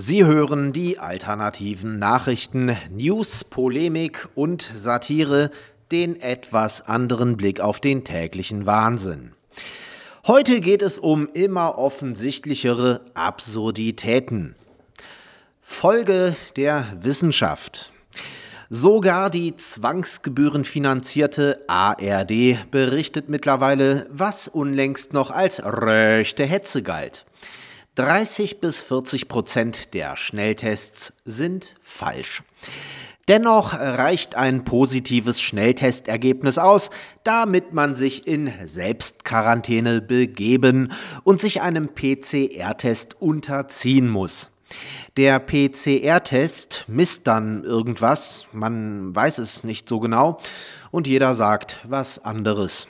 Sie hören die alternativen Nachrichten, News, Polemik und Satire, den etwas anderen Blick auf den täglichen Wahnsinn. Heute geht es um immer offensichtlichere Absurditäten. Folge der Wissenschaft. Sogar die zwangsgebührenfinanzierte ARD berichtet mittlerweile, was unlängst noch als röchte Hetze galt. 30 bis 40 Prozent der Schnelltests sind falsch. Dennoch reicht ein positives Schnelltestergebnis aus, damit man sich in Selbstquarantäne begeben und sich einem PCR-Test unterziehen muss. Der PCR-Test misst dann irgendwas, man weiß es nicht so genau, und jeder sagt was anderes.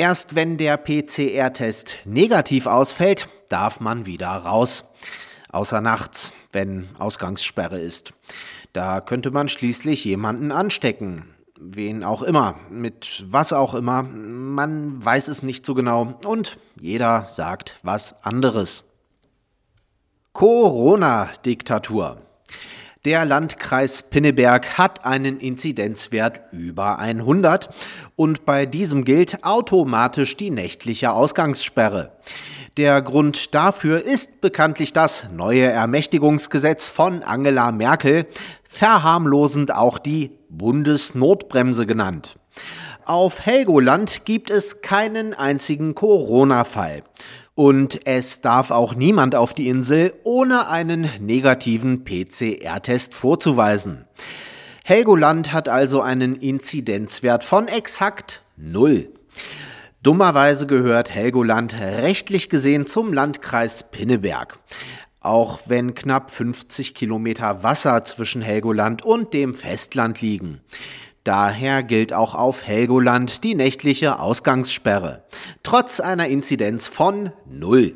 Erst wenn der PCR-Test negativ ausfällt, darf man wieder raus. Außer nachts, wenn Ausgangssperre ist. Da könnte man schließlich jemanden anstecken. Wen auch immer, mit was auch immer, man weiß es nicht so genau und jeder sagt was anderes. Corona-Diktatur. Der Landkreis Pinneberg hat einen Inzidenzwert über 100 und bei diesem gilt automatisch die nächtliche Ausgangssperre. Der Grund dafür ist bekanntlich das neue Ermächtigungsgesetz von Angela Merkel, verharmlosend auch die Bundesnotbremse genannt. Auf Helgoland gibt es keinen einzigen Corona-Fall. Und es darf auch niemand auf die Insel ohne einen negativen PCR-Test vorzuweisen. Helgoland hat also einen Inzidenzwert von exakt null. Dummerweise gehört Helgoland rechtlich gesehen zum Landkreis Pinneberg. Auch wenn knapp 50 Kilometer Wasser zwischen Helgoland und dem Festland liegen. Daher gilt auch auf Helgoland die nächtliche Ausgangssperre, trotz einer Inzidenz von null.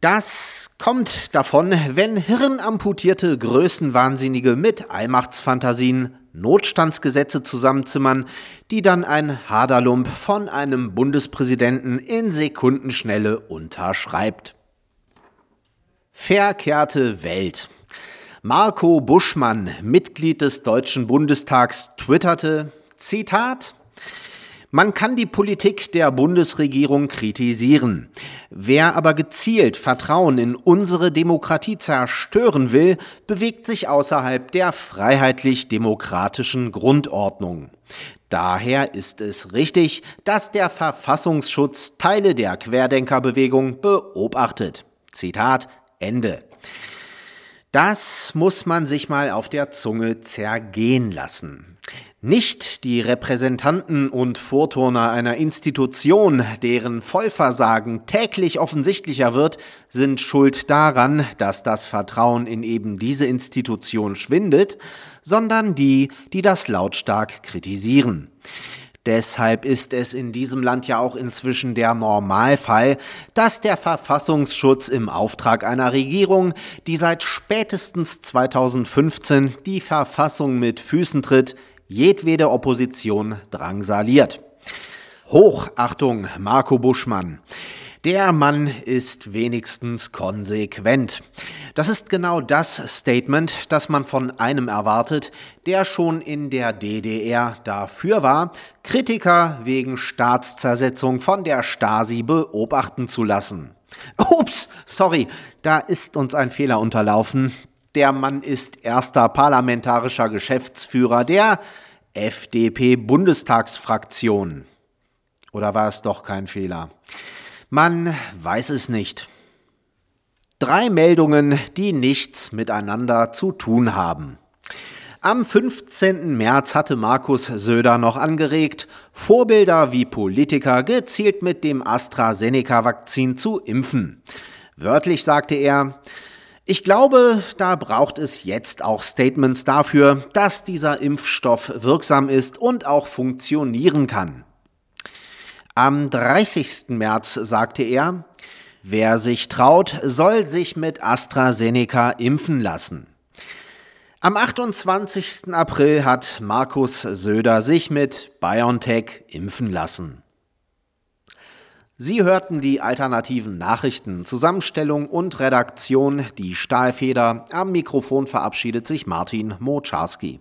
Das kommt davon, wenn hirnamputierte Größenwahnsinnige mit Allmachtsfantasien Notstandsgesetze zusammenzimmern, die dann ein Haderlump von einem Bundespräsidenten in Sekundenschnelle unterschreibt. Verkehrte Welt. Marco Buschmann, Mitglied des Deutschen Bundestags, twitterte, Zitat, man kann die Politik der Bundesregierung kritisieren. Wer aber gezielt Vertrauen in unsere Demokratie zerstören will, bewegt sich außerhalb der freiheitlich-demokratischen Grundordnung. Daher ist es richtig, dass der Verfassungsschutz Teile der Querdenkerbewegung beobachtet. Zitat Ende. Das muss man sich mal auf der Zunge zergehen lassen. Nicht die Repräsentanten und Vorturner einer Institution, deren Vollversagen täglich offensichtlicher wird, sind schuld daran, dass das Vertrauen in eben diese Institution schwindet, sondern die, die das lautstark kritisieren. Deshalb ist es in diesem Land ja auch inzwischen der Normalfall, dass der Verfassungsschutz im Auftrag einer Regierung, die seit spätestens 2015 die Verfassung mit Füßen tritt, jedwede Opposition drangsaliert. Hochachtung, Marco Buschmann. Der Mann ist wenigstens konsequent. Das ist genau das Statement, das man von einem erwartet, der schon in der DDR dafür war, Kritiker wegen Staatszersetzung von der Stasi beobachten zu lassen. Ups, sorry, da ist uns ein Fehler unterlaufen. Der Mann ist erster parlamentarischer Geschäftsführer der FDP-Bundestagsfraktion. Oder war es doch kein Fehler? Man weiß es nicht. Drei Meldungen, die nichts miteinander zu tun haben. Am 15. März hatte Markus Söder noch angeregt, Vorbilder wie Politiker gezielt mit dem AstraZeneca-Vakzin zu impfen. Wörtlich sagte er, ich glaube, da braucht es jetzt auch Statements dafür, dass dieser Impfstoff wirksam ist und auch funktionieren kann. Am 30. März sagte er, wer sich traut, soll sich mit AstraZeneca impfen lassen. Am 28. April hat Markus Söder sich mit BioNTech impfen lassen. Sie hörten die alternativen Nachrichten, Zusammenstellung und Redaktion, die Stahlfeder. Am Mikrofon verabschiedet sich Martin Moczarski.